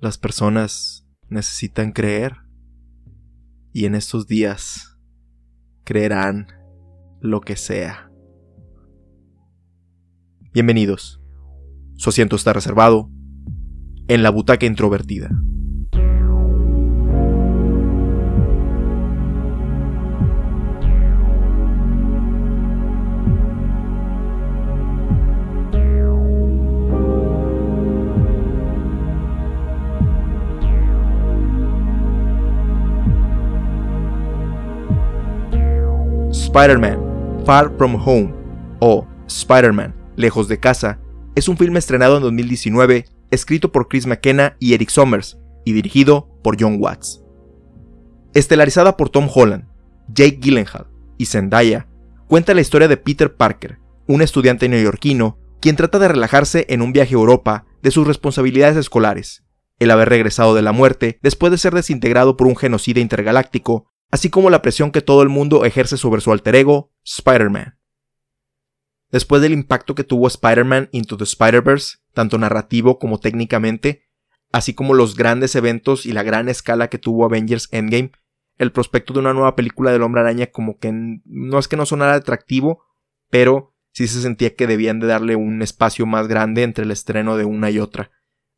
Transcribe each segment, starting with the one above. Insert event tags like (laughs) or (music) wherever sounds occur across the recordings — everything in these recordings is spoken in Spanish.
Las personas necesitan creer. Y en estos días creerán lo que sea. Bienvenidos. Su asiento está reservado en la butaca introvertida. Spider-Man Far From Home o Spider-Man Lejos de Casa es un filme estrenado en 2019, escrito por Chris McKenna y Eric Sommers y dirigido por John Watts. Estelarizada por Tom Holland, Jake Gyllenhaal y Zendaya, cuenta la historia de Peter Parker, un estudiante neoyorquino quien trata de relajarse en un viaje a Europa de sus responsabilidades escolares, el haber regresado de la muerte después de ser desintegrado por un genocida intergaláctico así como la presión que todo el mundo ejerce sobre su alter ego, Spider-Man. Después del impacto que tuvo Spider-Man Into the Spider-Verse, tanto narrativo como técnicamente, así como los grandes eventos y la gran escala que tuvo Avengers Endgame, el prospecto de una nueva película del Hombre Araña como que no es que no sonara atractivo, pero sí se sentía que debían de darle un espacio más grande entre el estreno de una y otra,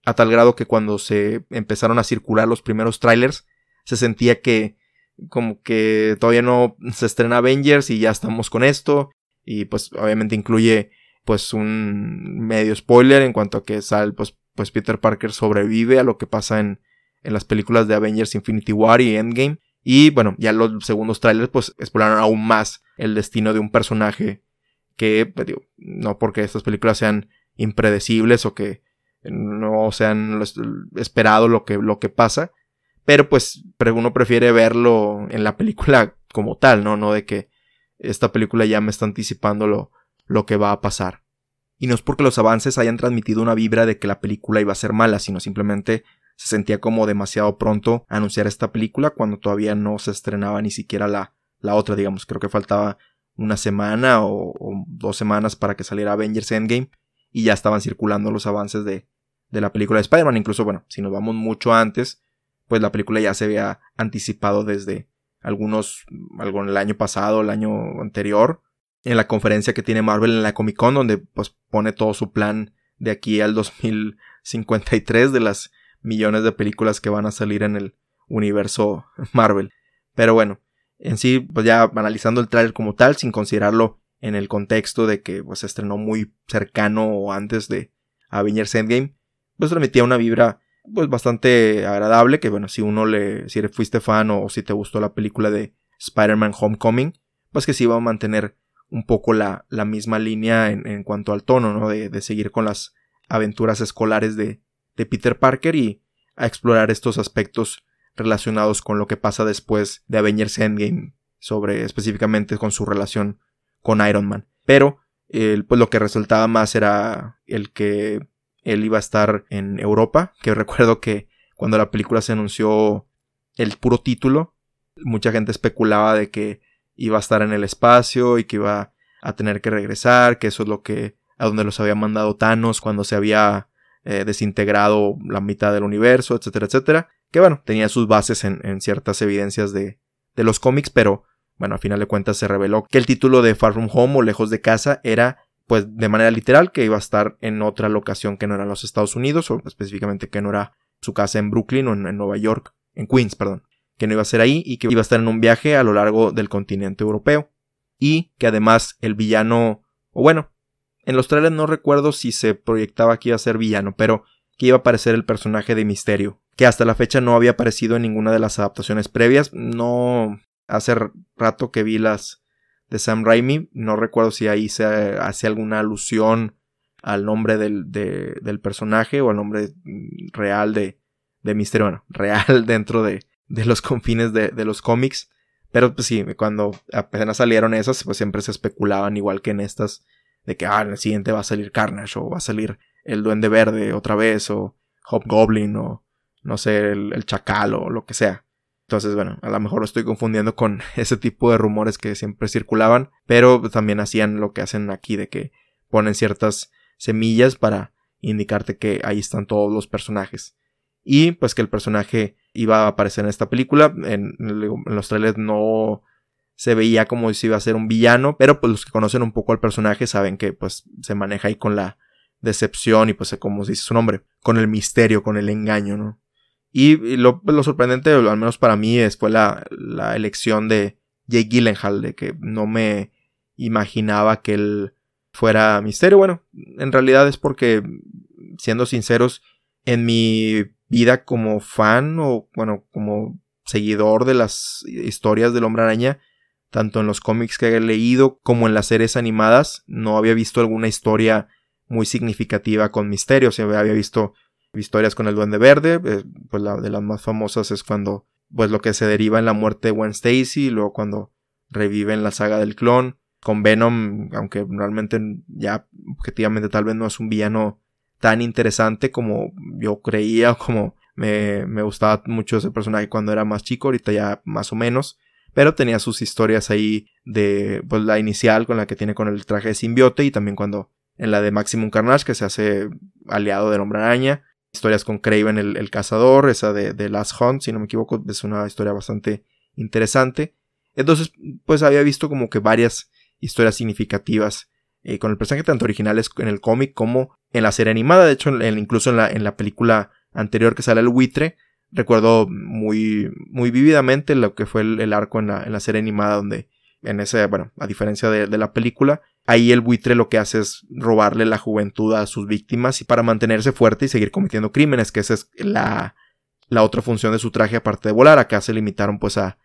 a tal grado que cuando se empezaron a circular los primeros trailers, se sentía que como que todavía no se estrena Avengers y ya estamos con esto. Y pues obviamente incluye pues un medio spoiler en cuanto a que sale pues, pues Peter Parker sobrevive a lo que pasa en, en las películas de Avengers Infinity War y Endgame. Y bueno, ya los segundos trailers pues exploraron aún más el destino de un personaje que, pues, no porque estas películas sean impredecibles o que no sean esperado lo que, lo que pasa, pero pues uno prefiere verlo en la película como tal, ¿no? No de que esta película ya me está anticipando lo, lo que va a pasar. Y no es porque los avances hayan transmitido una vibra de que la película iba a ser mala, sino simplemente se sentía como demasiado pronto anunciar esta película cuando todavía no se estrenaba ni siquiera la, la otra, digamos. Creo que faltaba una semana o, dos semanas para que saliera Avengers Endgame y ya estaban circulando los avances de, de la película de Spider-Man. Incluso, bueno, si nos vamos mucho antes, pues la película ya se había anticipado desde algunos, algo en el año pasado, el año anterior, en la conferencia que tiene Marvel en la Comic Con, donde pues pone todo su plan de aquí al 2053 de las millones de películas que van a salir en el universo (laughs) Marvel. Pero bueno, en sí, pues ya analizando el trailer como tal, sin considerarlo en el contexto de que pues, se estrenó muy cercano o antes de Avengers Endgame, pues transmitía una vibra pues bastante agradable, que bueno, si uno le, si fuiste fan o, si te gustó la película de Spider-Man Homecoming, pues que sí va a mantener un poco la, la misma línea en, en, cuanto al tono, ¿no? De, de, seguir con las aventuras escolares de, de Peter Parker y a explorar estos aspectos relacionados con lo que pasa después de Avengers Endgame, sobre específicamente con su relación con Iron Man. Pero, pues lo que resultaba más era el que él iba a estar en Europa, que recuerdo que cuando la película se anunció el puro título, mucha gente especulaba de que iba a estar en el espacio y que iba a tener que regresar, que eso es lo que a donde los había mandado Thanos cuando se había eh, desintegrado la mitad del universo, etcétera, etcétera. Que bueno, tenía sus bases en, ciertas evidencias de, de los cómics, pero bueno, a final de cuentas se reveló que el título de Far From Home o Lejos de Casa era pues de manera literal que iba a estar en otra locación que no era los Estados Unidos, o específicamente que no era su casa en Brooklyn o en, Nueva York, en Queens, perdón, que no iba a ser ahí y que iba a estar en un viaje a lo largo del continente europeo. Y que además el villano, o bueno, en los trailers no recuerdo si se proyectaba que iba a ser villano, pero que iba a aparecer el personaje de Misterio, que hasta la fecha no había aparecido en ninguna de las adaptaciones previas, no hace rato que vi las de Sam Raimi. No recuerdo si ahí se hace alguna alusión al nombre del, del personaje o al nombre real de, de Misterio. Bueno, (laughs) real dentro de, de los confines de, de, los cómics. Pero pues sí, cuando apenas salieron esas, pues siempre se especulaban, igual que en estas, de que ah, en el siguiente va a salir Carnage o va a salir el Duende Verde otra vez o Hobgoblin o no sé, el, el Chacal o lo que sea. Entonces, bueno, a lo mejor lo estoy confundiendo con (laughs) ese tipo de rumores que siempre circulaban, pero también hacían lo que hacen aquí de que ponen ciertas semillas para indicarte que ahí están todos los personajes. y pues que el personaje iba a aparecer en esta película. En, los trailers no se veía como si iba a ser un villano, pero pues los que conocen un poco al personaje saben que pues se maneja ahí con la decepción y pues como dice su nombre, con el misterio, con el engaño, ¿no? Y, lo, sorprendente, al menos para mí, fue la, la elección de Jake Gyllenhaal, de que no me imaginaba que él fuera misterio. Bueno, en realidad es porque, siendo sinceros, en mi vida como fan o, bueno, como seguidor de las historias del hombre araña, tanto en los cómics que he leído como en las series animadas, no había visto alguna historia muy significativa con misterio. O sea, había visto historias con el Duende Verde, eh, pues la de las más famosas es cuando, pues lo que se deriva en la muerte de Gwen Stacy, y luego cuando revive en la saga del clon, con Venom, aunque realmente ya objetivamente tal vez no es un villano tan interesante como yo creía (laughs) como me, me gustaba mucho ese personaje cuando era más chico, ahorita ya más o menos, pero tenía sus historias ahí de pues la inicial con la que tiene con el traje de simbiote y también cuando en la de Maximum Carnage que se hace aliado del hombre araña, historias con Craven el, cazador, esa de, Last Hunt, si no me equivoco, es una historia bastante interesante. Entonces, pues había visto como que varias historias significativas eh, con el personaje tanto originales en el cómic como en la serie animada. De hecho, incluso en la, película anterior que sale el buitre, recuerdo muy, muy vívidamente lo que fue el, arco en la, serie animada donde en ese, bueno, a diferencia de, la película, ahí el buitre lo que hace es robarle la juventud a sus víctimas y para mantenerse fuerte y seguir cometiendo crímenes, que esa es la, la otra función de su traje aparte de volar. Acá se limitaron pues a,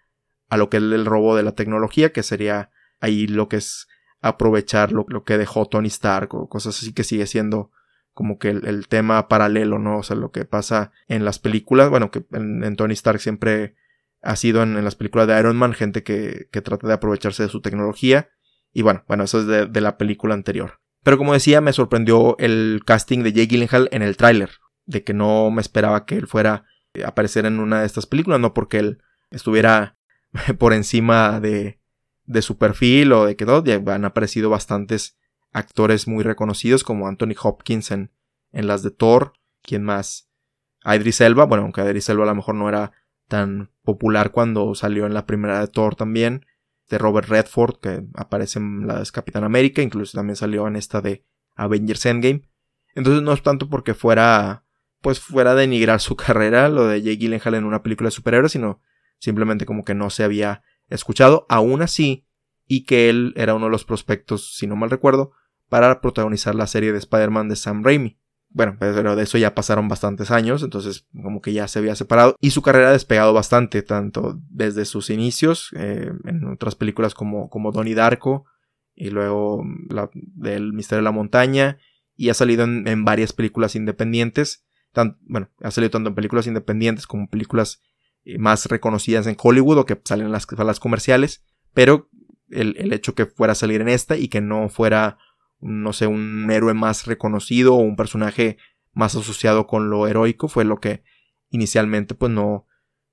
a lo que es el robo de la tecnología, que sería ahí lo que es aprovechar lo, que dejó Tony Stark o cosas así que sigue siendo como que el, tema paralelo, ¿no? O sea, lo que pasa en las películas, bueno, que en, Tony Stark siempre ha sido en, las películas de Iron Man gente que, que, trata de aprovecharse de su tecnología. Y bueno, bueno, eso es de, la película anterior. Pero como decía, me sorprendió el casting de Jake Gyllenhaal en el tráiler, de que no me esperaba que él fuera a aparecer en una de estas películas, no porque él estuviera (laughs) por encima de, de su perfil o de que no, ya han aparecido bastantes actores muy reconocidos como Anthony Hopkins en, en las de Thor, quien más, Idris Elba, bueno, aunque Idris Elba a lo mejor no era tan popular cuando salió en la primera de Thor también, de Robert Redford, que aparece en la de Capitán América, incluso también salió en esta de Avengers Endgame. Entonces no es tanto porque fuera, pues fuera a denigrar su (laughs) carrera, lo de Jake Gyllenhaal en una película de superhéroes, sino simplemente como que no se había escuchado aún así y que él era uno de los prospectos, si no mal recuerdo, para protagonizar la serie de Spider-Man de Sam Raimi. Bueno, pero de eso ya pasaron bastantes años, entonces como que ya se había separado y su carrera ha despegado bastante, tanto desde sus inicios eh, en otras películas como, como Donnie Darko y luego del Misterio de la Montaña y ha salido en, varias películas independientes, bueno, ha salido tanto en películas independientes como películas eh, más reconocidas en Hollywood o que salen en las salas comerciales, pero el, el, hecho que fuera a salir en esta y que no fuera, no sé, un héroe más reconocido o un personaje más asociado con lo heroico fue lo que inicialmente pues no,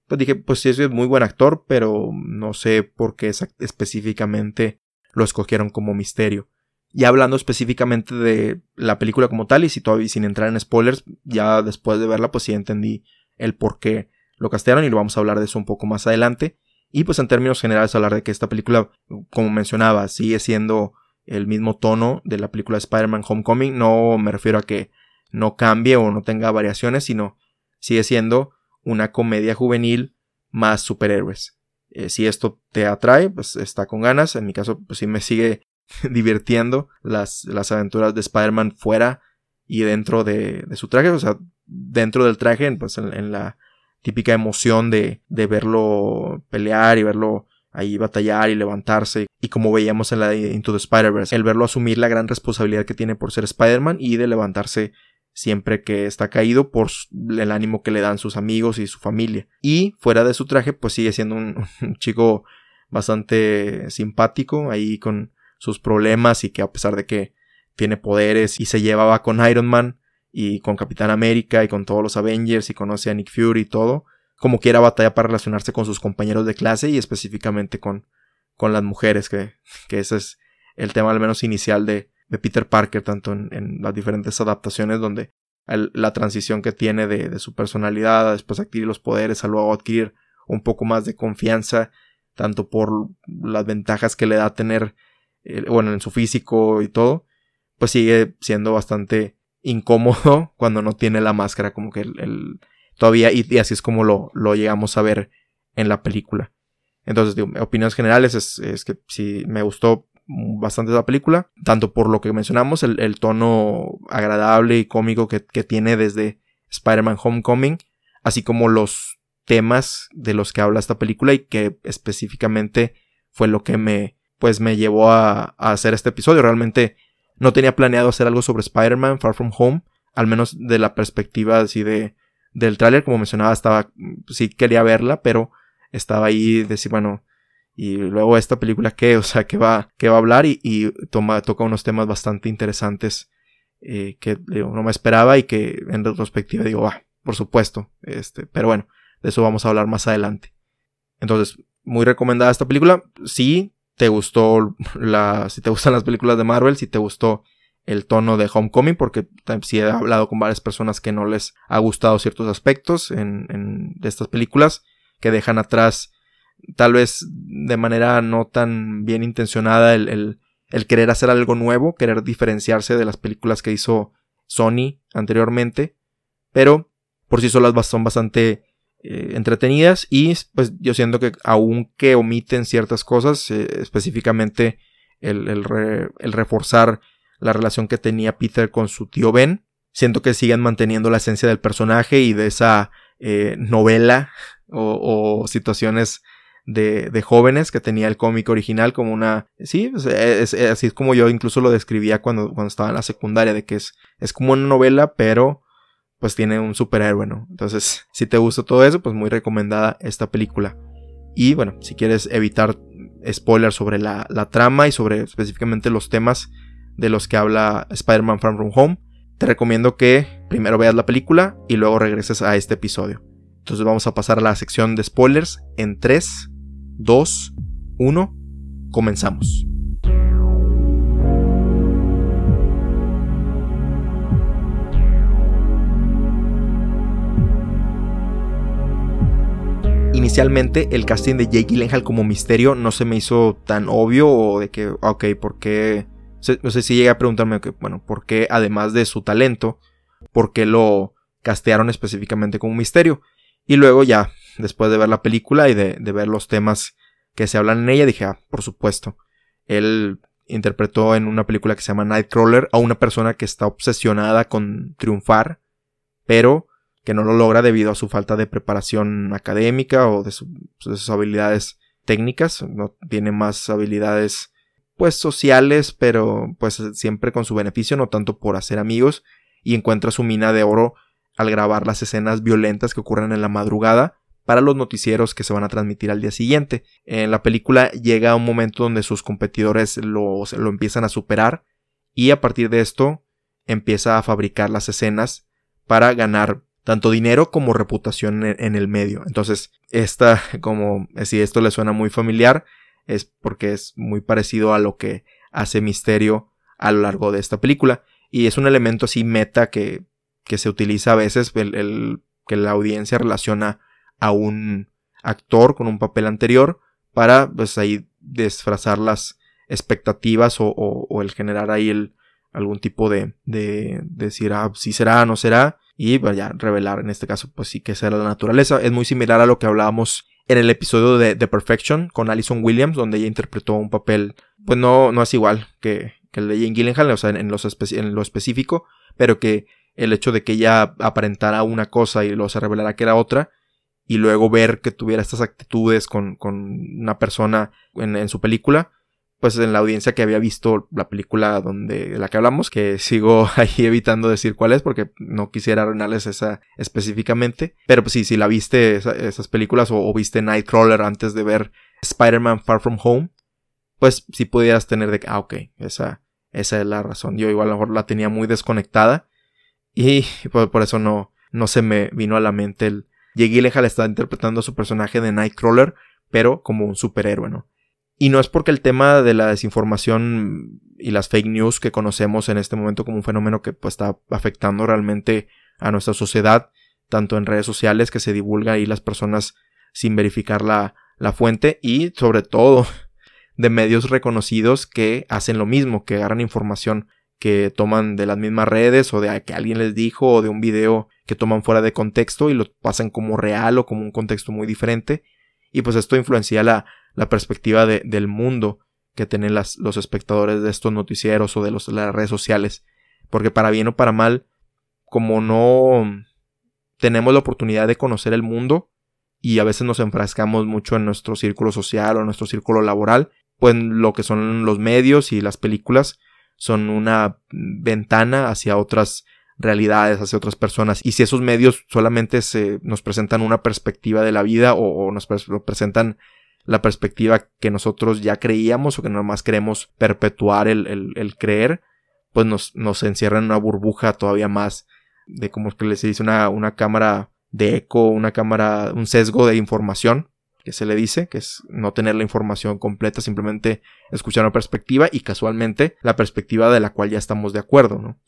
pues dije, pues sí, es muy buen actor, pero no sé por qué específicamente lo escogieron como misterio. Y hablando específicamente de la película como tal, y si todavía sin entrar en spoilers, ya después de verla, pues sí entendí el por qué lo castearon y lo vamos a hablar de eso un poco más adelante. Y pues en términos generales hablar de que esta película, como mencionaba, sigue siendo el mismo tono de la película Spider-Man Homecoming. No me refiero a que no cambie o no tenga variaciones, sino sigue siendo una comedia juvenil más superhéroes. Eh, si esto te atrae, pues está con ganas. En mi caso, pues sí me sigue (laughs) divirtiendo las, las aventuras de Spider-Man fuera y dentro de, su traje. O sea, dentro del traje, pues en la típica emoción de, de verlo pelear y verlo ahí batallar y levantarse. Y como veíamos en la de Into the Spider-Verse, el verlo asumir la gran responsabilidad que tiene por ser Spider-Man y de levantarse siempre que está caído por el ánimo que le dan sus amigos y su familia. Y fuera de su traje, pues sigue siendo un, (laughs) un chico bastante simpático ahí con sus problemas y que a pesar de que tiene poderes y se llevaba con Iron Man, y con Capitán América y con todos los Avengers y conoce a Nick Fury y todo, como quiera batalla para relacionarse con sus compañeros de clase y específicamente con, con las mujeres, que, que ese es el tema al menos inicial de, de Peter Parker, tanto en, las diferentes adaptaciones donde la transición que tiene de, su personalidad a después adquirir los poderes, a luego adquirir un poco más de confianza, tanto por las ventajas que le da tener, eh, bueno, en su físico y todo, pues sigue siendo bastante incómodo (laughs) cuando no tiene la máscara, como que el, todavía, y, así es como lo, lo, llegamos a ver en la película. Entonces, digo, opiniones generales es, es que sí me gustó bastante la película, tanto por lo que mencionamos, el, tono agradable y cómico que, tiene desde Spider-Man Homecoming, así como los temas de los que habla esta película y que específicamente fue lo que me, pues me llevó a, hacer este episodio. Realmente no tenía planeado hacer algo sobre Spider-Man Far From Home, al menos de la perspectiva así de, del tráiler, como mencionaba, estaba, sí quería verla, pero estaba ahí decir, bueno, y luego esta película que, o sea, que va, que va a hablar y, toma, toca unos temas bastante interesantes eh, que no me esperaba y que en retrospectiva digo, ah, por supuesto, este, pero bueno, de eso vamos a hablar más adelante. Entonces, muy recomendada esta película. Si te gustó la, si te gustan las películas de Marvel, si te gustó el tono de Homecoming, porque sí he hablado con varias personas que no les ha gustado ciertos aspectos en, de estas películas, que dejan atrás tal vez de manera no tan bien intencionada el, el, querer hacer algo nuevo, querer diferenciarse de las películas que hizo Sony anteriormente, pero por sí solas son bastante eh, entretenidas y pues yo siento que aunque omiten ciertas cosas, eh, específicamente el, el, reforzar la relación que tenía Peter con su tío Ben, siento que siguen manteniendo la esencia del personaje y de esa eh, novela (laughs) o, situaciones de, de, jóvenes que tenía el cómic original como una... Sí, pues, es, así es como yo incluso lo describía cuando, cuando estaba en la secundaria, de que es, es como una novela, pero pues tiene un superhéroe, ¿no? Entonces, si te gusta todo eso, pues muy recomendada esta película. Y bueno, si quieres evitar spoilers sobre la, la trama y sobre específicamente los temas de los que habla Spider-Man Far From Home, te recomiendo que primero veas la película y luego regreses a este episodio. Entonces vamos a pasar a la sección de spoilers en 3, 2, 1, comenzamos. Inicialmente el casting de Jake Gyllenhaal como misterio no se me hizo tan obvio o de que, ok, ¿por qué? No sé si llega a preguntarme, bueno, ¿por qué además de su talento, por qué lo castearon específicamente como misterio? Y luego ya después de ver la película y de, ver los temas que se hablan en ella, dije, ah, por supuesto. Él interpretó en una película que se llama Nightcrawler a una persona que está obsesionada con triunfar, pero que no lo logra debido a su falta de preparación académica o de, sus habilidades técnicas. No tiene más habilidades pues sociales, pero pues siempre con su beneficio, no tanto por hacer amigos, y encuentra su mina de oro al grabar las escenas violentas que ocurren en la madrugada para los noticieros que se van a transmitir al día siguiente. En la película llega un momento donde sus competidores lo, lo empiezan a superar y a partir de esto empieza a fabricar las escenas para ganar tanto dinero como reputación en, el medio. Entonces, esta, (laughs) como si esto le suena muy familiar, es porque es muy parecido a lo que hace Misterio a lo largo de esta película. Y es un elemento así meta que, que se utiliza a veces, el que la audiencia relaciona a un actor con un papel anterior para pues ahí disfrazar las expectativas o, el generar ahí el, algún tipo de, de, decir, ah, si será, no será, y pues ya revelar en este caso, pues sí que será la naturaleza. Es muy similar a lo que hablábamos en el episodio de The Perfection con Alison Williams, donde ella interpretó un papel, pues no, no es igual que, el de Jane Gyllenhaal, o sea, en, en lo específico, pero que el hecho de que ella aparentara una cosa y luego se revelara que era otra, y luego ver que tuviera estas actitudes con, con una persona en, su película, pues en la audiencia que había visto la película donde de la que hablamos, que (laughs) sigo ahí evitando decir cuál es porque no quisiera arruinarles esa específicamente, pero pues sí, si la viste esas películas o, viste Nightcrawler antes de ver Spider-Man Far From Home, pues sí pudieras tener de ah, ok, esa, esa es la razón. Yo igual a lo mejor la tenía muy desconectada y (laughs) por, por eso no, no se me vino a la mente el, Jake Gyllenhaal está interpretando a su personaje de Nightcrawler, pero como un superhéroe, ¿no? Y no es porque el tema de la desinformación y las fake news que conocemos en este momento como un fenómeno que pues, está afectando realmente a nuestra sociedad, tanto en redes sociales que se divulga ahí las personas sin verificar la, la fuente y sobre todo (laughs) de medios reconocidos que hacen lo mismo, que agarran información que toman de las mismas redes o de que alguien les dijo o de un video que toman fuera de contexto y lo pasan como real o como un contexto muy diferente. Y pues esto influencia la, la perspectiva de, del mundo que tienen las, los espectadores de estos noticieros o de, los, las redes sociales. Porque para bien o para mal, como no tenemos la oportunidad de conocer el mundo y a veces nos enfrascamos mucho en nuestro círculo social o nuestro círculo laboral, pues lo que son los medios y las películas son una ventana hacia otras realidades, hacia otras personas. Y si esos medios solamente se, nos presentan una perspectiva de la vida o, nos presentan la perspectiva que nosotros ya creíamos o que nomás queremos perpetuar el, el, creer, pues nos, nos encierra en una burbuja todavía más de como que les dice una, una cámara de eco, una cámara, un sesgo de información que se le dice, que es no tener la información completa, simplemente escuchar una perspectiva y casualmente la perspectiva de la cual ya estamos de acuerdo, ¿no?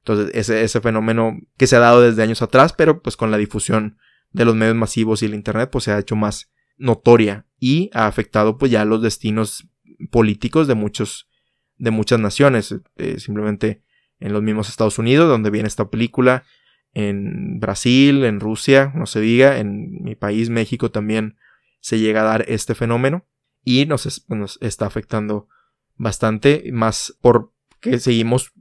Entonces, ese, ese fenómeno que se ha dado desde años atrás, pero pues con la difusión de los medios masivos y el Internet, pues se ha hecho más notoria y ha afectado pues ya los destinos políticos de muchos, de muchas naciones, eh, simplemente en los mismos Estados Unidos, donde viene esta película, en Brasil, en Rusia, no se diga, en mi país, México también se llega a dar este fenómeno y nos, nos está afectando bastante, más porque seguimos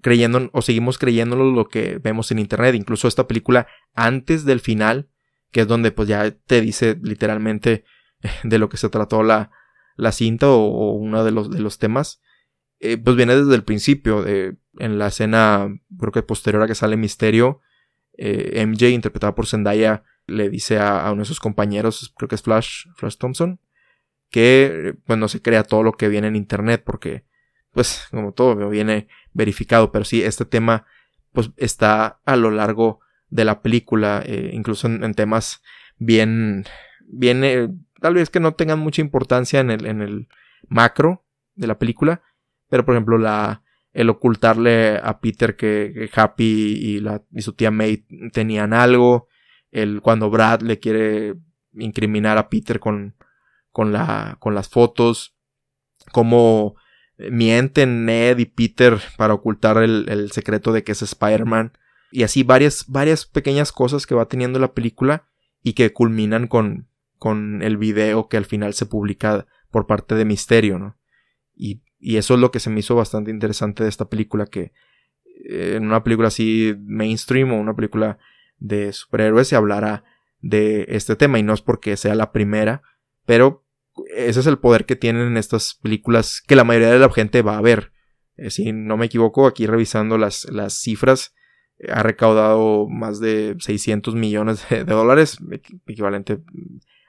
creyendo o seguimos creyéndolo lo que vemos en internet. Incluso esta película antes del final, que es donde pues ya te dice literalmente (laughs) de lo que se trató la, la cinta o, uno de los, de los temas, eh, pues viene desde el principio. en la escena, creo que posterior a que sale Misterio, eh, MJ, interpretada por Zendaya, le dice a, uno de sus compañeros, creo que es Flash, Flash Thompson, que pues no se crea todo lo que viene en internet porque pues como todo viene verificado, pero sí, este tema pues está a lo largo de la película, eh, incluso en, temas bien, eh, tal vez que no tengan mucha importancia en el, en el macro de la película, pero por ejemplo la, el ocultarle a Peter que, Happy y, la, y su tía May tenían algo, el, cuando Brad le quiere incriminar a Peter con, con, la, con las fotos, cómo mienten Ned y Peter para ocultar el, el secreto de que es Spider-Man. Y así varias, varias pequeñas cosas que va teniendo la película y que culminan con, con el video que al final se publica por parte de Misterio, ¿no? Y, y eso es lo que se me hizo bastante interesante de esta película, que eh, en una película así mainstream o una película de superhéroes se hablara de este tema y no es porque sea la primera, pero ese es el poder que tienen estas películas que la mayoría de la gente va a ver. Eh, si no me equivoco, aquí revisando las, las cifras, ha recaudado más de 600 millones de, dólares, equivalente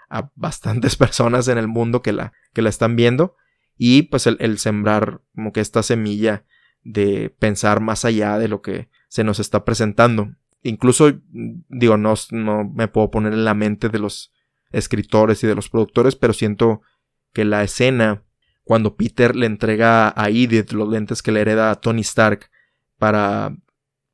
a bastantes (laughs) personas en el mundo que la, que la están viendo. Y pues el, sembrar como que esta semilla de pensar más allá de lo que se nos está presentando incluso, digo, no, no me puedo poner en la mente de los escritores y de los productores, pero siento que la escena cuando Peter le entrega a Edith los lentes que le hereda a Tony Stark para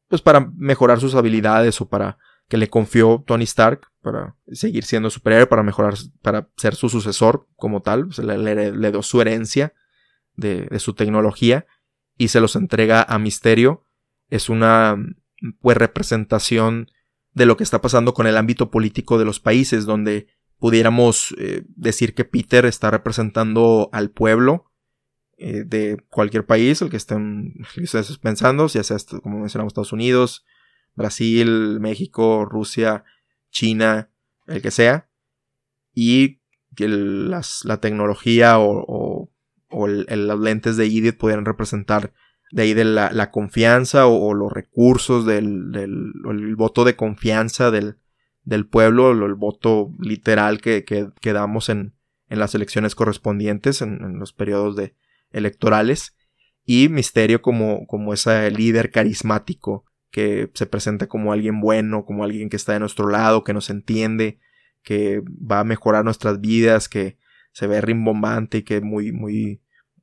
pues para mejorar sus habilidades o para que le confió Tony Stark para seguir siendo superhéroe, para mejorar, para ser su sucesor como tal, le, le, dio su herencia de, de, su tecnología y se los entrega a Misterio. Es una pues representación de lo que está pasando con el ámbito político de los países, donde pudiéramos eh, decir que Peter está representando al pueblo eh, de cualquier país, el que estén, pensando, ya sea como mencionamos Estados Unidos, Brasil, México, Rusia, China, el que sea, y que la tecnología o, o, los lentes de Edith pudieran representar de ahí de la, confianza o, los recursos del, del el voto de confianza del, del pueblo, el, voto literal que, que, damos en, en, las elecciones correspondientes, en, los periodos de electorales, y Misterio como, como ese líder carismático que se presenta como alguien bueno, como alguien que está de nuestro lado, que nos entiende, que va a mejorar nuestras vidas, que se ve rimbombante y que muy, muy,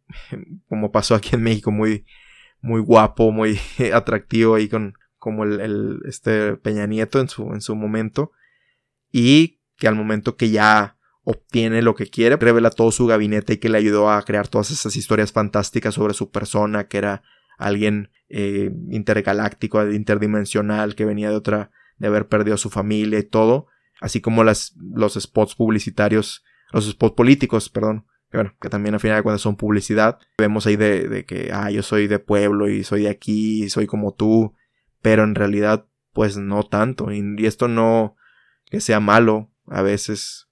(laughs) como pasó aquí en México, muy, muy guapo, muy (laughs) atractivo ahí con, como el, el, este Peña Nieto en su, en su momento. Y que al momento que ya obtiene lo que quiere, revela todo su gabinete y que le ayudó a crear todas esas historias fantásticas sobre su persona, que era alguien eh, intergaláctico, interdimensional, que venía de otra, de haber perdido a su familia y todo, así como las, los spots publicitarios, los spots políticos, perdón, que bueno, que también al final de cuentas son publicidad. Vemos ahí de, de que, ah, yo soy de pueblo y soy de aquí y soy como tú, pero en realidad, pues no tanto, y, y esto no que sea malo, a veces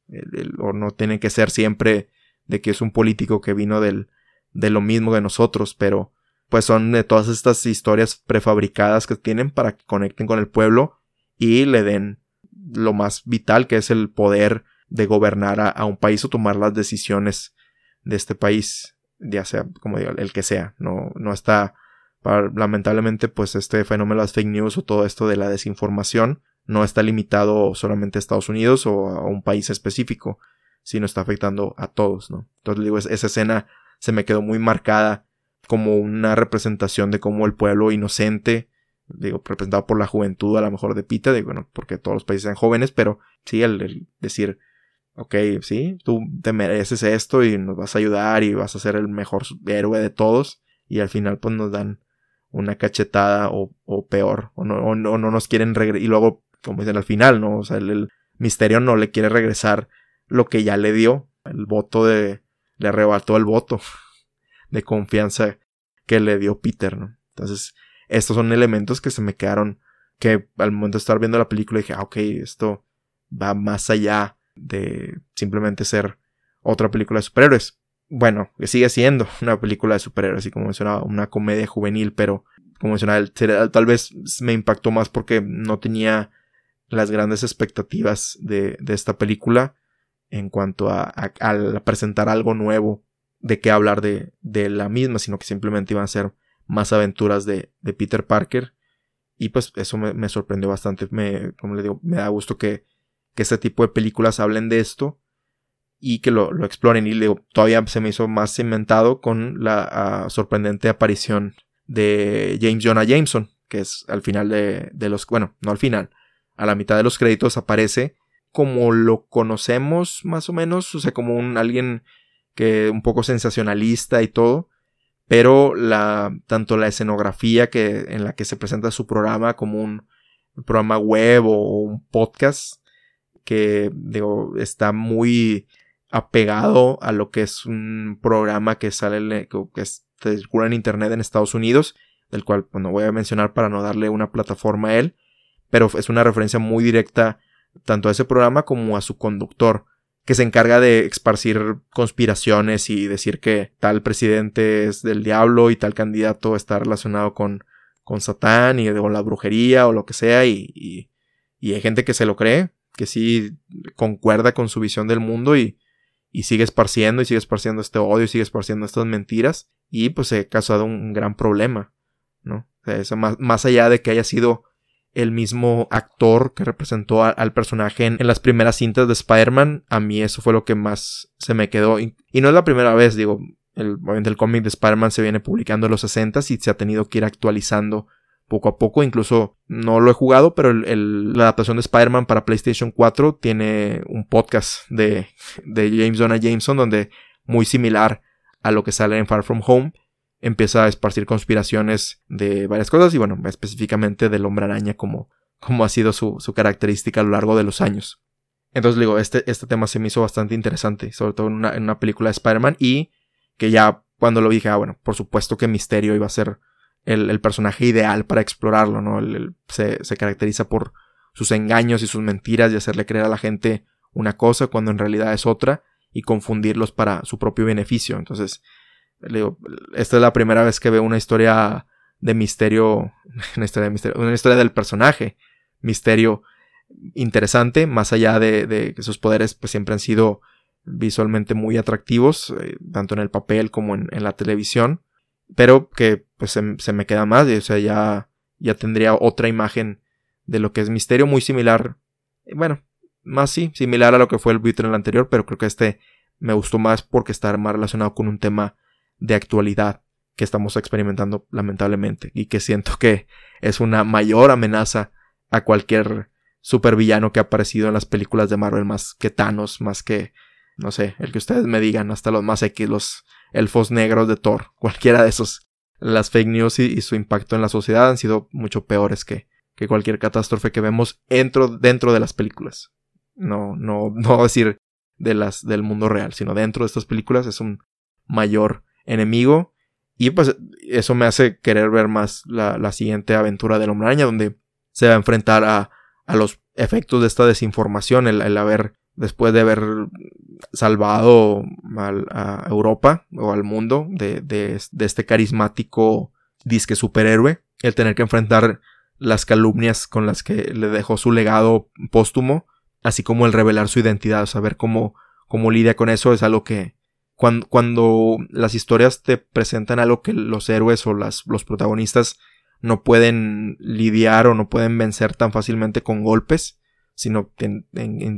o no tiene que ser siempre de que es un político que vino del, de lo mismo de nosotros, pero pues son de todas estas historias prefabricadas que tienen para que conecten con el pueblo y le den lo más vital que es el poder de gobernar a, un país o tomar las decisiones de este país, ya sea como digo, el que sea, no, no está lamentablemente pues este fenómeno de las fake news o todo esto de la desinformación no está limitado solamente a Estados Unidos o a un país específico, sino está afectando a todos, ¿no? Entonces digo, esa escena se me quedó muy marcada como una representación de cómo el pueblo inocente, digo, representado por la juventud a lo mejor de Pita, digo, bueno, porque todos los países sean jóvenes, pero sí, el, decir, ok, sí, tú te mereces esto y nos vas a ayudar y vas a ser el mejor héroe de todos, y al final pues nos dan una cachetada o, peor, o no, no, no nos quieren regresar, y luego como dicen al final, ¿no? O sea, el, misterio no le quiere regresar lo que ya le dio, el voto de, le arrebató el voto (laughs) de confianza que le dio Peter, ¿no? Entonces, estos son elementos que se me quedaron, que al momento de estar viendo la película dije, ah, ok, esto va más allá de simplemente ser otra película de superhéroes. Bueno, que sigue siendo (laughs) una película de superhéroes, así como mencionaba, una comedia juvenil, pero como mencionaba, tal vez me impactó más porque no tenía las grandes expectativas de, de esta película en cuanto a, a, presentar algo nuevo de qué hablar de, de, la misma, sino que simplemente iban a ser más aventuras de, de Peter Parker. Y pues eso me, sorprendió bastante. Me, como le digo, me da gusto que, que este tipo de películas hablen de esto y que lo, lo exploren. Y digo, todavía se me hizo más inventado con la sorprendente aparición de James Jonah Jameson, que es al final de, de los, bueno, no al final, a la mitad de los créditos aparece como lo conocemos más o menos, o sea, como un alguien que un poco sensacionalista y todo, pero la tanto la escenografía que en la que se presenta su programa como un programa web o un podcast que digo está muy apegado a lo que es un programa que sale que circula en internet en Estados Unidos, del cual no voy a mencionar para no darle una plataforma a él, pero es una referencia muy directa tanto a ese programa como a su conductor, que se encarga de esparcir conspiraciones y decir que tal presidente es del diablo y tal candidato está relacionado con, con Satán y la brujería o lo que sea y, y, y, hay gente que se lo cree, que sí concuerda con su visión del mundo y, y sigue esparciendo y sigue esparciendo este odio y sigue esparciendo estas mentiras y pues se ha causado un, gran problema, ¿no? O sea, más, más allá de que haya sido el mismo actor que representó al personaje en, las primeras cintas de Spider-Man, a mí eso fue lo que más se me quedó. Y, no es la primera vez, digo, el, el cómic de Spider-Man se viene publicando en los 60 y se ha tenido que ir actualizando poco a poco. Incluso no lo he jugado, pero la adaptación de Spider-Man para PlayStation 4 tiene un podcast de, de James Donna Jameson donde muy similar a lo que sale en Far From Home empieza a esparcir conspiraciones de varias cosas y bueno, específicamente del hombre araña como, como ha sido su, su característica a lo largo de los años. Entonces digo, este, este tema se me hizo bastante interesante, sobre todo en una, en una película de Spider-Man y que ya cuando lo dije, ah, bueno, por supuesto que Misterio iba a ser el, el personaje ideal para explorarlo, ¿no? se, se caracteriza por sus engaños y sus mentiras y hacerle creer a la gente una cosa cuando en realidad es otra y confundirlos para su propio beneficio. Entonces, esta es la primera vez que veo una historia de misterio, (laughs) una historia de misterio, una historia del personaje, misterio interesante, más allá de, que sus poderes pues siempre han sido visualmente muy atractivos, eh, tanto en el papel como en, la televisión, pero que pues se, me queda más, y, o sea, ya, ya tendría otra imagen de lo que es misterio, muy similar, bueno, más sí, similar a lo que fue el Beauty en el anterior, pero creo que este me gustó más porque está más relacionado con un tema de actualidad que estamos experimentando lamentablemente y que siento que es una mayor amenaza a cualquier supervillano que ha aparecido en las películas de Marvel más que Thanos, más que no sé, el que ustedes me digan, hasta los más X, los elfos negros de Thor, (laughs) cualquiera de esos. Las fake news y, su impacto en la sociedad han sido mucho peores que, que cualquier catástrofe que vemos dentro, dentro de las películas. No, no, (laughs) no decir de las, del mundo real, sino dentro de estas películas es un mayor enemigo. Y pues eso me hace querer ver más la, la siguiente aventura del hombre araña, donde se va a enfrentar a, a los efectos de esta desinformación, el, haber después de haber salvado a Europa o al mundo de, de, este carismático disque superhéroe, el tener que enfrentar las calumnias con las que le dejó su legado póstumo, así como el revelar su identidad, saber cómo, cómo lidia con eso es algo que cuando, las historias te presentan algo que los héroes o las, los protagonistas no pueden lidiar o no pueden vencer tan fácilmente con golpes, sino en,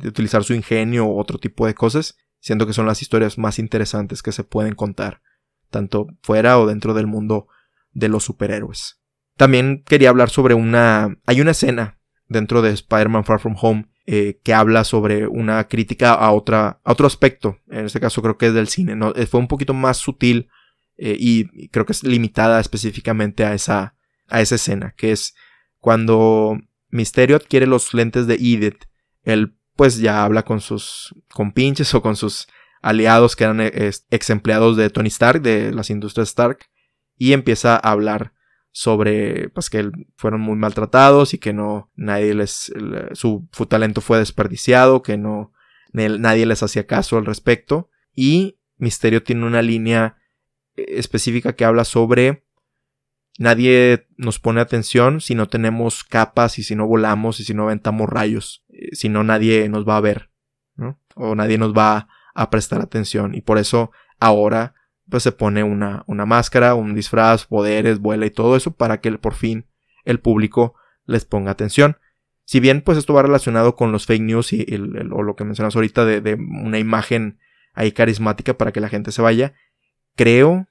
utilizar su ingenio o otro tipo de cosas, siento que son las historias más interesantes que se pueden contar, tanto fuera o dentro del mundo de los superhéroes. También quería hablar sobre una... Hay una escena dentro de Spider-Man Far From Home eh, que habla sobre una crítica a, otra, a otro aspecto. En este caso creo que es del cine. ¿no? Eh, fue un poquito más sutil eh, y creo que es limitada específicamente a esa, a esa escena, que es cuando Misterio adquiere los lentes de Edith. Él pues ya habla con sus compinches o con sus aliados que eran ex empleados de Tony Stark, de las industrias Stark, y empieza a hablar sobre pues que fueron muy maltratados y que no nadie les su, talento fue desperdiciado, que no nadie les hacía caso al respecto y Misterio tiene una línea eh, específica que habla sobre Nadie nos pone atención si no tenemos capas y si no volamos y si no aventamos rayos. Eh, si no, nadie nos va a ver, ¿no? O nadie nos va a prestar atención. Y por eso ahora pues se pone una, una máscara, un disfraz, poderes, vuela y todo eso para que por fin el público les ponga atención. Si bien pues esto va relacionado con los fake news y o lo que mencionas ahorita de, de una imagen ahí carismática para que la gente se vaya, creo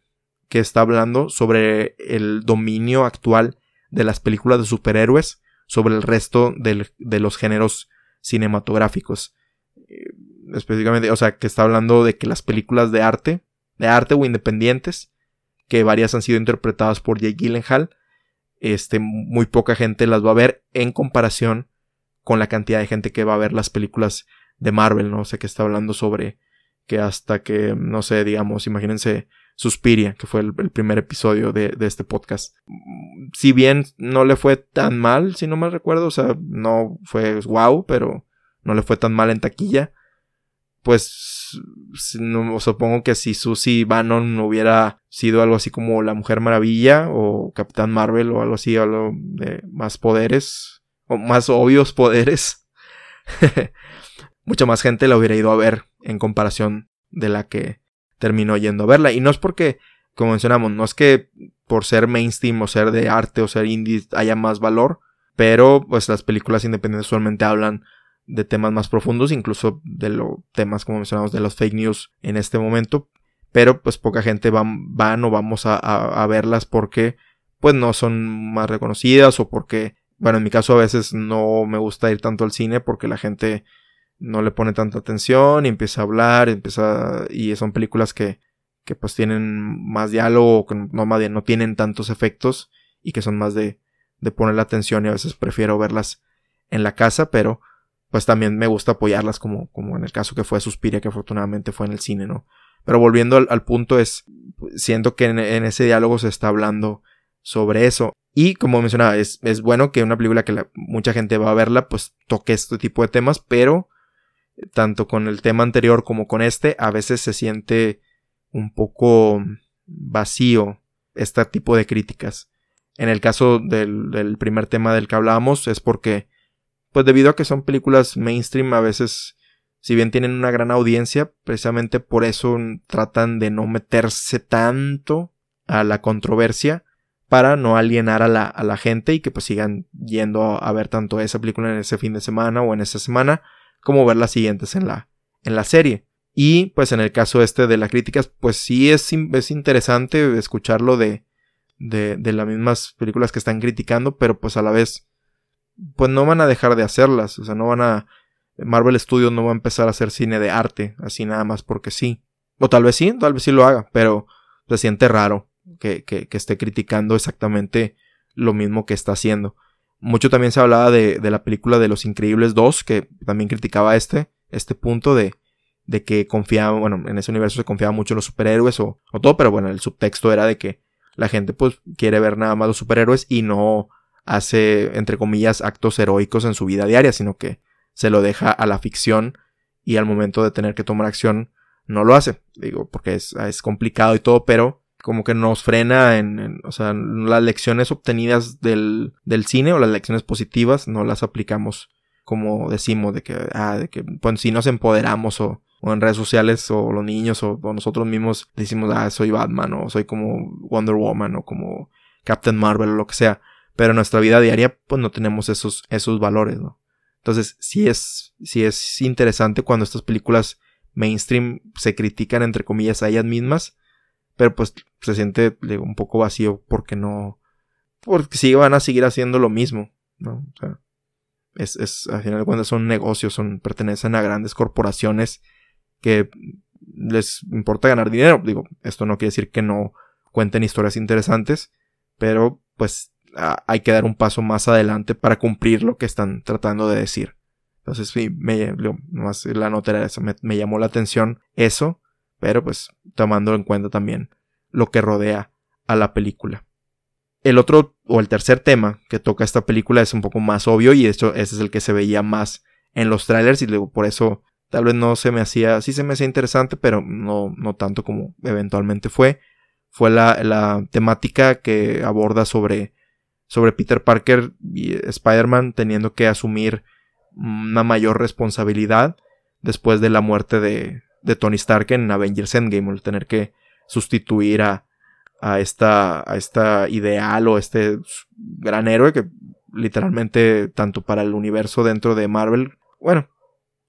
que está hablando sobre el dominio actual de las películas de superhéroes sobre el resto de los géneros cinematográficos. Eh, específicamente, o sea, que está hablando de que las películas de arte, de arte o independientes, que varias han sido interpretadas por Jake Gyllenhaal, este, muy poca gente las va a ver en comparación con la cantidad de gente que va a ver las películas de Marvel, ¿no? O sea, que está hablando sobre que hasta que, no sé, digamos, imagínense Suspiria, que fue el, primer episodio de, este podcast. Si bien no le fue tan mal, si no mal recuerdo, o sea, no fue wow, pero no le fue tan mal en taquilla. Pues supongo que si Susie Bannon hubiera sido algo así como la Mujer Maravilla o Capitán Marvel o algo así, algo de más poderes o más obvios (laughs) poderes, mucha más gente la hubiera ido a ver en comparación de la que terminó yendo a verla. Y no es porque, como mencionamos, no es que por ser mainstream o ser de arte o ser indie haya más valor, pero pues las películas independientes usualmente hablan de temas más profundos, incluso de los temas, como mencionamos, de los fake news en este momento. Pero pues poca gente van, van o vamos a, verlas porque pues no son más reconocidas o porque, bueno, en mi caso a veces no me gusta ir tanto al cine porque la gente no le pone tanta atención y empieza a hablar, empieza y son películas que, que pues tienen más diálogo, que no, más no tienen tantos efectos y que son más de, de poner la atención y a veces prefiero verlas en la casa, pero pues también me gusta apoyarlas como, como en el caso que fue Suspiria, que afortunadamente fue en el cine, ¿no? Pero volviendo al, punto es, siento que en, ese diálogo se está hablando sobre eso. Y como mencionaba, es, es bueno que una película que mucha gente va a verla, pues toque este tipo de temas, pero tanto con el tema anterior como con este, a veces se siente un poco vacío este tipo de críticas. En el caso del, primer tema del que hablábamos es porque, pues debido a que son películas mainstream, a veces, si bien tienen una gran audiencia, precisamente por eso tratan de no meterse tanto a la controversia para no alienar a la, a la gente y que pues sigan yendo a ver tanto esa película en ese fin de semana o en esa semana como ver las siguientes en la, en la serie. Y pues en el caso este de las críticas, pues sí es, es interesante escucharlo de, de, de las mismas películas que están criticando, pero pues a la vez, pues no van a dejar de hacerlas, o sea, no van a... Marvel Studios no va a empezar a hacer cine de arte, así nada más porque sí. O tal vez sí, tal vez sí lo haga, pero se siente raro que, que, que esté criticando exactamente lo mismo que está haciendo. Mucho también se hablaba de, de, la película de Los Increíbles 2, que también criticaba este, este punto de, de que confiaba, bueno, en ese universo se confiaba mucho en los superhéroes o, o, todo, pero bueno, el subtexto era de que la gente pues quiere ver nada más los superhéroes y no hace, entre comillas, actos heroicos en su vida diaria, sino que se lo deja a la ficción y al momento de tener que tomar acción no lo hace. Digo, porque es, es complicado y todo, pero como que nos frena en, o sea, las lecciones obtenidas del, del cine o las lecciones positivas no las aplicamos como decimos de que, ah, de que, pues si nos empoderamos o, o en redes sociales o los niños o, o, nosotros mismos decimos, ah, soy Batman o soy como Wonder Woman o como Captain Marvel o lo que sea. Pero en nuestra vida diaria pues no tenemos esos, esos valores, ¿no? Entonces sí es, sí es interesante cuando estas películas mainstream se critican entre comillas a ellas mismas, pero pues se siente un poco vacío porque no, porque sí van a seguir haciendo lo mismo, ¿no? O sea, es, es, al final de cuentas son negocios, son, pertenecen a grandes corporaciones que les importa ganar dinero. Digo, esto no quiere decir que no cuenten historias interesantes, pero pues hay que dar un paso más adelante para cumplir lo que están tratando de decir. Entonces, sí, me, más la nota era eso, me, llamó la atención eso, pero pues tomando en cuenta también lo que rodea a la película. El otro o el tercer tema que toca esta película es un poco más obvio y de ese es el que se veía más en los trailers y luego por eso tal vez no se me hacía, sí se me hacía interesante, pero no, no tanto como eventualmente fue. Fue la, la temática que aborda sobre, sobre Peter Parker y Spider-Man teniendo que asumir una mayor responsabilidad después de la muerte de, de Tony Stark en Avengers Endgame, el tener que sustituir a, a esta, a esta ideal o este gran héroe que literalmente tanto para el universo dentro de Marvel, bueno,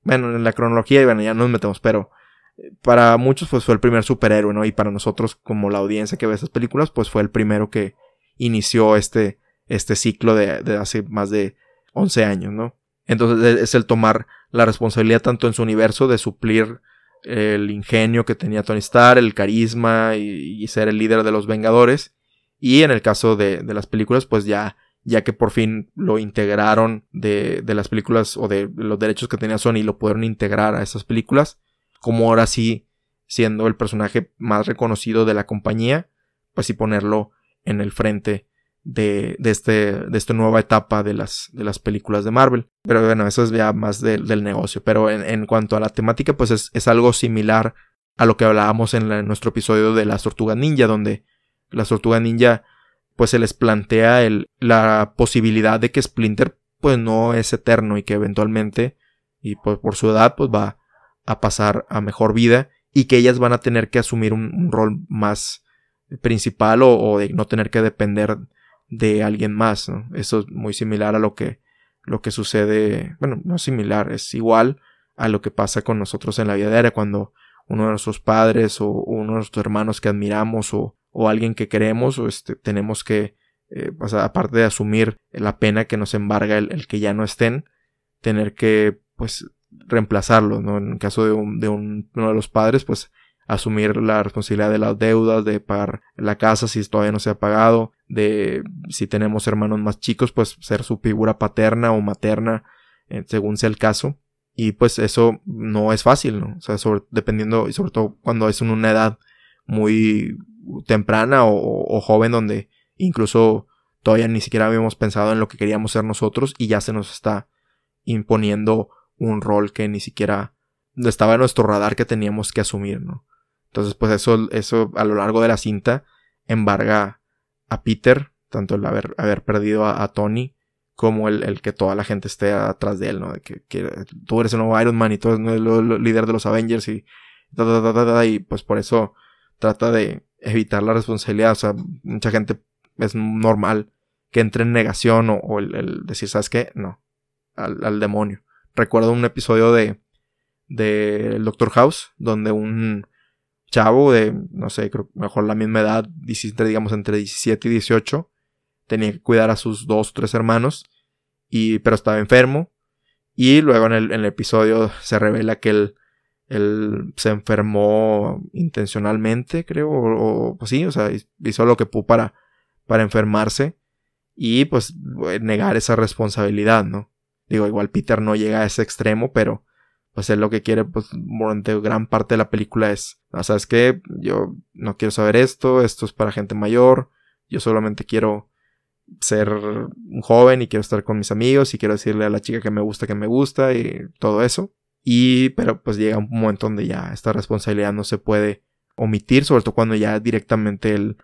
bueno, en la cronología, bueno, ya nos metemos, pero eh, para muchos pues fue el primer superhéroe, ¿no? Y para nosotros como la audiencia que ve esas películas, pues fue el primero que inició este, este ciclo de, hace más de 11 años, ¿no? Entonces e, es el tomar la responsabilidad tanto en su universo de suplir el ingenio que tenía Tony Stark, el carisma y, ser el líder de los Vengadores. Y en el caso de, las películas, pues ya, ya que por fin lo integraron de, de las películas o de los derechos que tenía Sony, lo pudieron integrar a esas películas, como ahora sí siendo el personaje más reconocido de la compañía, pues sí ponerlo en el frente de, este, de esta nueva etapa de las, de las películas de Marvel. Pero bueno, eso es ya más del negocio. Pero en, en, cuanto a la temática, pues es, es, algo similar a lo que hablábamos en, nuestro episodio de las tortugas ninja, donde las tortugas ninja pues se les plantea el, la posibilidad de que Splinter pues no es eterno y que eventualmente y pues, por su edad pues va a pasar a mejor vida y que ellas van a tener que asumir un, un rol más principal o, o, de no tener que depender de alguien más. ¿no? Eso es muy similar a lo que, lo que sucede, bueno, no similar, es igual a lo que pasa con nosotros en la vida diaria cuando uno de nuestros padres o uno de nuestros hermanos que admiramos o, o alguien que queremos o este, tenemos que, eh, aparte de asumir la pena que nos embarga el, que ya no estén, tener que pues reemplazarlo, ¿no? En el caso de, un, de un, uno de los padres, pues asumir la responsabilidad de las deudas, de pagar la casa si todavía no se ha pagado, de si tenemos hermanos más chicos, pues ser su figura paterna o materna, eh, según sea el caso. Y pues eso no es fácil, ¿no? O sea, dependiendo, y sobre todo cuando es en una edad muy temprana o, o joven donde incluso todavía ni siquiera habíamos pensado en lo que queríamos ser nosotros y ya se nos está imponiendo un rol que ni siquiera estaba en nuestro radar que teníamos que asumir, ¿no? Entonces, pues eso, eso a lo largo de la cinta embarga a Peter, tanto el haber, haber perdido a, Tony, como el, el, que toda la gente esté atrás de él, ¿no? De que, que tú eres el nuevo Iron Man y tú eres el, líder de los Avengers y, da, da, da, y pues por eso trata de evitar la responsabilidad. O sea, mucha gente es normal que entre en negación o, el, decir, ¿sabes qué? No, al, al, demonio. Recuerdo un episodio de, del Doctor House, donde un chavo de, no sé, creo mejor la misma edad, digamos entre 17 y 18, tenía que cuidar a sus dos o tres hermanos, y, pero estaba enfermo. Y luego en el, episodio se revela que él, se enfermó intencionalmente, creo, o, pues sí, o sea, hizo lo que pudo para, para enfermarse y pues negar esa responsabilidad, ¿no? Digo, igual Peter no llega a ese extremo, pero pues él lo que quiere, pues durante gran parte de la película es, ¿no? ¿sabes qué? Yo no quiero saber esto, esto es para gente mayor, yo solamente quiero ser un joven y quiero estar con mis amigos y quiero decirle a la chica que me gusta que me gusta y todo eso. Y, pero pues llega un momento donde ya esta responsabilidad no se puede omitir, sobre todo cuando ya directamente él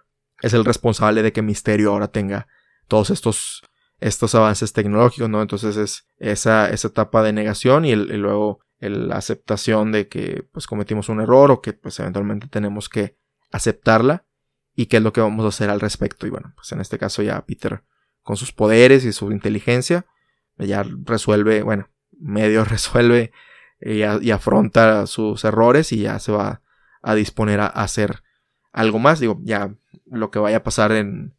es el responsable de que Misterio ahora tenga todos estos, estos avances tecnológicos, ¿no? Entonces es esa, esa etapa de negación y luego la aceptación de que pues cometimos un error o que pues eventualmente tenemos que aceptarla y qué es lo que vamos a hacer al respecto. Y bueno, pues en este caso ya Peter con sus poderes y su inteligencia ya resuelve, bueno, medio (laughs) resuelve y, afronta sus errores y ya se va a disponer a, hacer algo más. Digo, ya lo que vaya a pasar en,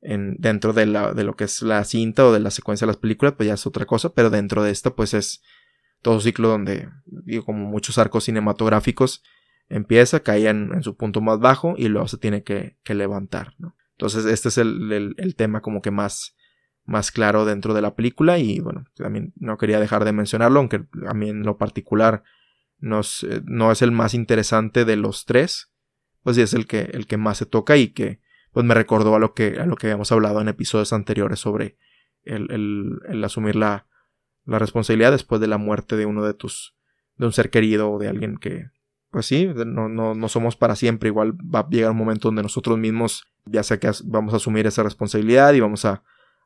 en dentro de, la, de lo que es la cinta o de la secuencia de las películas, pues ya es otra cosa, pero dentro de esta pues es todo ciclo donde, digo, como muchos arcos cinematográficos, empieza, cae en, su punto más bajo y luego se tiene que, levantar. Entonces este es el, tema como que más, más claro dentro de la película y bueno, también no quería dejar de mencionarlo, aunque a mí en lo particular eh, no es el más interesante de los tres, pues sí es el que, el que más se toca y que pues me recordó a lo que, a lo que habíamos hablado en episodios anteriores sobre el asumir la, la responsabilidad después de la muerte de uno de tus, de un ser querido o de alguien que, pues sí, no, no, no somos para siempre. Igual va a llegar un momento donde nosotros mismos, ya sea que vamos a asumir esa responsabilidad y vamos a,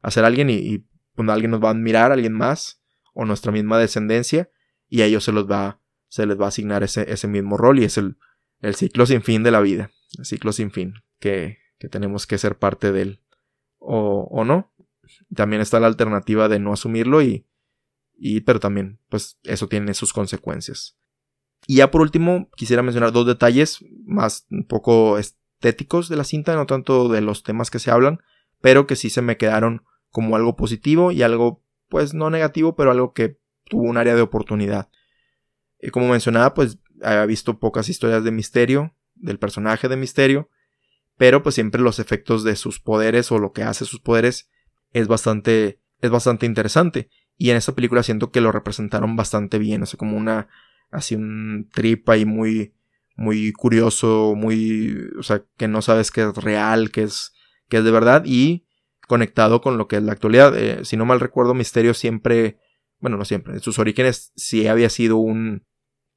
ser alguien y, y cuando alguien nos va a admirar, alguien más, o nuestra misma descendencia, y a ellos se los va, se les va a asignar ese, ese mismo rol y es el, el ciclo sin fin de la vida, el ciclo sin fin, que, que tenemos que ser parte de él, o, o no. También está la alternativa de no asumirlo y, y pero también, pues eso tiene sus consecuencias. Y ya por último, quisiera mencionar dos detalles más un poco estéticos de la cinta, no tanto de los temas que se hablan, pero que sí se me quedaron como algo positivo y algo, pues no negativo, pero algo que tuvo un área de oportunidad. Y como mencionaba, pues había visto pocas historias de misterio, del personaje de misterio, pero pues siempre los efectos de sus poderes o lo que hace sus poderes es bastante, es bastante interesante. Y en esta película siento que lo representaron bastante bien, o como una así un trip ahí muy, muy curioso, muy, o sea, que no sabes que es real, que es, que es de verdad y conectado con lo que es la actualidad. Eh, si no mal recuerdo, Misterio siempre, bueno, no siempre, en sus orígenes sí había sido un,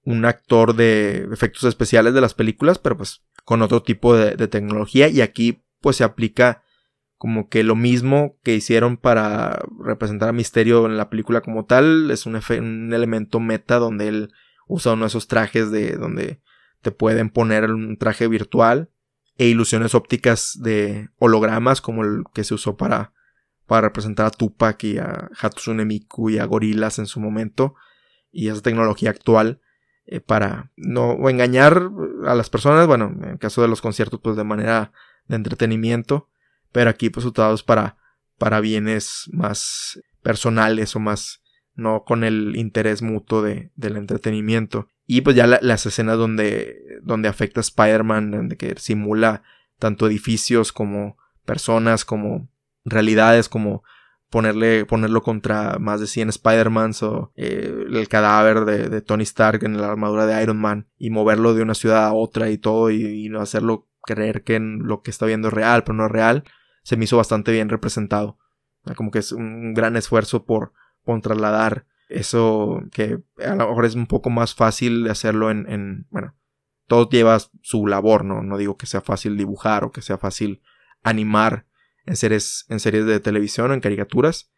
un actor de efectos especiales de las películas, pero pues con otro tipo de, de tecnología y aquí pues se aplica como que lo mismo que hicieron para representar a Misterio en la película como tal, es un, un elemento meta donde él usa uno de esos trajes de donde te pueden poner un traje virtual e ilusiones ópticas de hologramas como el que se usó para, para representar a Tupac y a Hatsune Miku y a gorilas en su momento y esa tecnología actual eh, para no engañar a las personas, bueno, en el caso de los conciertos pues de manera de entretenimiento, pero aquí pues usados para para bienes más personales o más no con el interés mutuo de, del entretenimiento. Y pues ya las escenas donde, donde afecta a Spider-Man, donde que simula tanto edificios como personas, como realidades, como ponerle, ponerlo contra más de 100 Spider-Mans o eh, el cadáver de, Tony Stark en la armadura de Iron Man y moverlo de una ciudad a otra y todo y, no hacerlo creer que lo que está viendo es real, pero no es real, se me hizo bastante bien representado. Como que es un gran esfuerzo por trasladar eso que a lo mejor es un poco más fácil de hacerlo en, en, bueno, todo lleva su labor, ¿no? No digo que sea fácil dibujar o que sea fácil animar en series, en series de televisión o en caricaturas,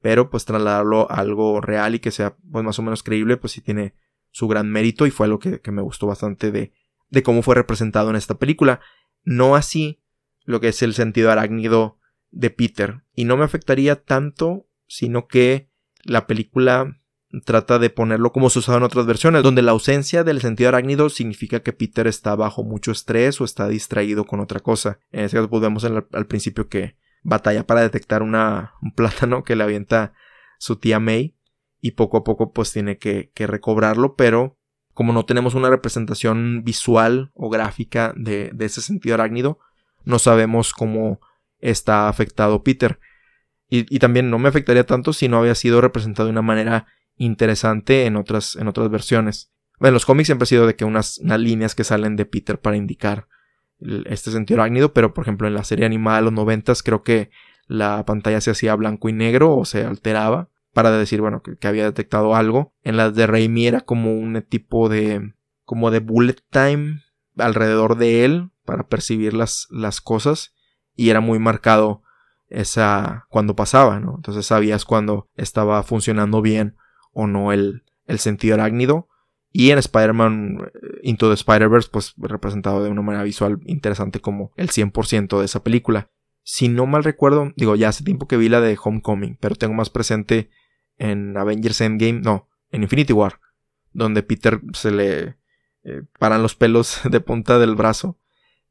pero pues trasladarlo a algo real y que sea pues más o menos creíble, pues sí tiene su gran mérito y fue algo que, que me gustó bastante de, de cómo fue representado en esta película. No así lo que es el sentido arácnido de Peter. Y no me afectaría tanto, sino que la película trata de ponerlo como se usaba en otras versiones, donde la ausencia del sentido arácnido significa que Peter está bajo mucho estrés o está distraído con otra cosa. En este caso, pues al principio que batalla para detectar un plátano que le avienta su tía May y poco a poco pues tiene que recobrarlo, pero como no tenemos una representación visual o gráfica de, ese sentido arácnido, no sabemos cómo está afectado Peter. Y, también no me afectaría tanto si no había sido representado de una manera interesante en otras, en otras versiones. En los cómics siempre ha sido de que unas, unas líneas que salen de Peter para indicar este sentido arácnido, pero por ejemplo en la serie animada de los noventas creo que la pantalla se hacía blanco y negro o se alteraba para decir, bueno, que, había detectado algo. En las de Raimi era como un tipo de, como de bullet time alrededor de él para percibir las, las cosas y era muy marcado esa cuando pasaba, ¿no? Entonces sabías cuando estaba funcionando bien o no el, el sentido arácnido. Y en Spider-Man eh, Into the Spider-Verse, pues representado de una manera visual interesante como el 100% de esa película. Si no mal recuerdo, digo, ya hace tiempo que vi la de Homecoming, pero tengo más presente en Avengers Endgame, no, en Infinity War, donde Peter se le eh, paran los pelos (laughs) de punta del brazo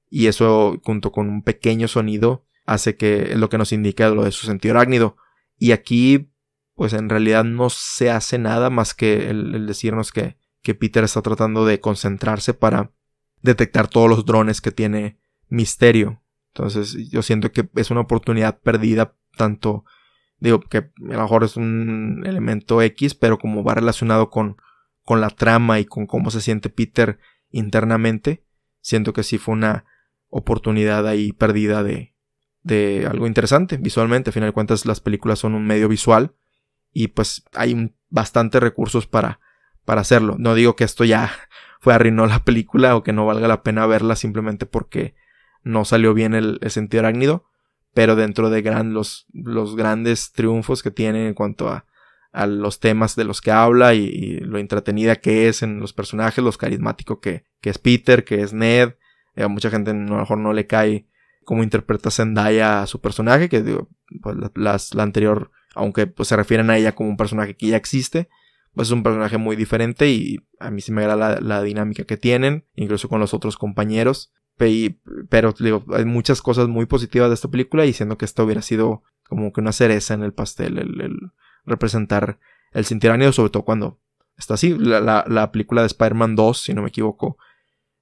y eso junto con un pequeño sonido hace que es lo que nos indica lo de su sentido arácnido. Y aquí pues en realidad no se hace nada más que el, decirnos que, que, Peter está tratando de concentrarse para detectar todos los drones que tiene Misterio. Entonces yo siento que es una oportunidad perdida tanto, digo que a lo mejor es un elemento X, pero como va relacionado con, con la trama y con cómo se siente Peter internamente, siento que sí fue una oportunidad ahí perdida de, de algo interesante visualmente. A final de cuentas las películas son un medio visual y pues hay bastante recursos para, para hacerlo. No digo que esto ya (laughs) fue arruinó la película o que no valga la pena verla simplemente porque no salió bien el, sentido arácnido, pero dentro de gran, los, los grandes triunfos que tiene en cuanto a, a los temas de los que habla y, lo entretenida que es en los personajes, los carismático que, que es Peter, que es Ned. Eh, a mucha gente a lo mejor no le cae cómo interpreta Zendaya a su personaje, que digo, pues, la anterior aunque pues, se refieren a ella como un personaje que ya existe, pues es un personaje muy diferente y a mí sí me agrada la, dinámica que tienen, incluso con los otros compañeros. Pero digo, hay muchas cosas muy positivas de esta película diciendo que esto hubiera sido como que una cereza en el pastel, el, representar el cinturón sobre todo cuando está así. La, película de Spider-Man 2, si no me equivoco,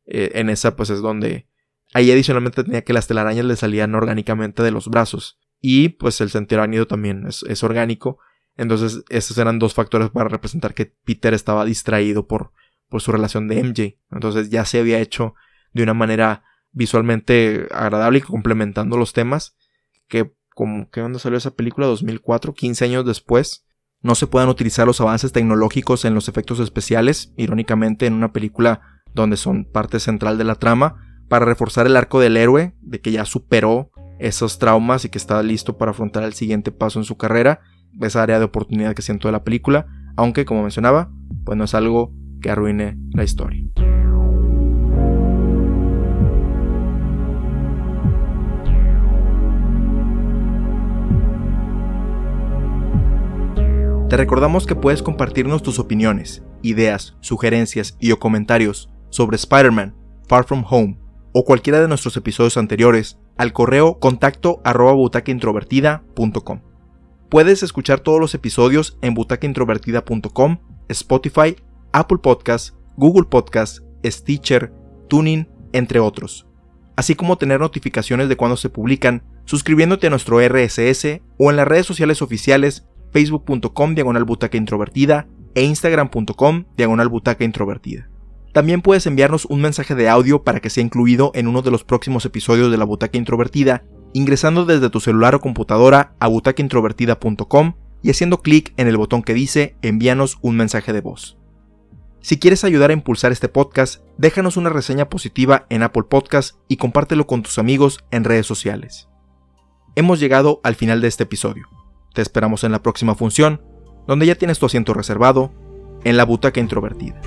eh, en esa pues es donde ahí adicionalmente tenía que las telarañas le salían orgánicamente de los brazos y pues el sentido arácnido también es, orgánico. Entonces esos eran dos factores para representar que Peter estaba distraído por, por su relación de MJ. Entonces ya se había hecho de una manera visualmente agradable y complementando los temas que como que cuando salió esa película 2004, 15 años después, no se puedan utilizar los avances tecnológicos en los efectos especiales, irónicamente en una película donde son parte central de la trama, para reforzar el arco del héroe, de que ya superó esos traumas y que está listo para afrontar el siguiente paso en su carrera, esa área de oportunidad que siento de la película, aunque como mencionaba, pues no es algo que arruine la historia. Te recordamos que puedes compartirnos tus opiniones, ideas, sugerencias y o comentarios sobre Spider-Man, Far From Home o cualquiera de nuestros episodios anteriores al correo contacto arroba. Puedes escuchar todos los episodios en butacaintrovertida.com, Spotify, Apple Podcasts, Google Podcasts, Stitcher, Tuning, entre otros. Así como tener notificaciones de cuando se publican suscribiéndote a nuestro RSS o en las redes sociales oficiales facebook.com diagonal butaca introvertida e instagram.com diagonal butaca introvertida. También puedes enviarnos un mensaje de audio para que sea incluido en uno de los próximos episodios de la Butaca Introvertida, ingresando desde tu celular o computadora a butacaintrovertida.com y haciendo clic en el botón que dice envíanos un mensaje de voz. Si quieres ayudar a impulsar este podcast, déjanos una reseña positiva en Apple Podcast y compártelo con tus amigos en redes sociales. Hemos llegado al final de este episodio. Te esperamos en la próxima función, donde ya tienes tu asiento reservado, en la butaca introvertida.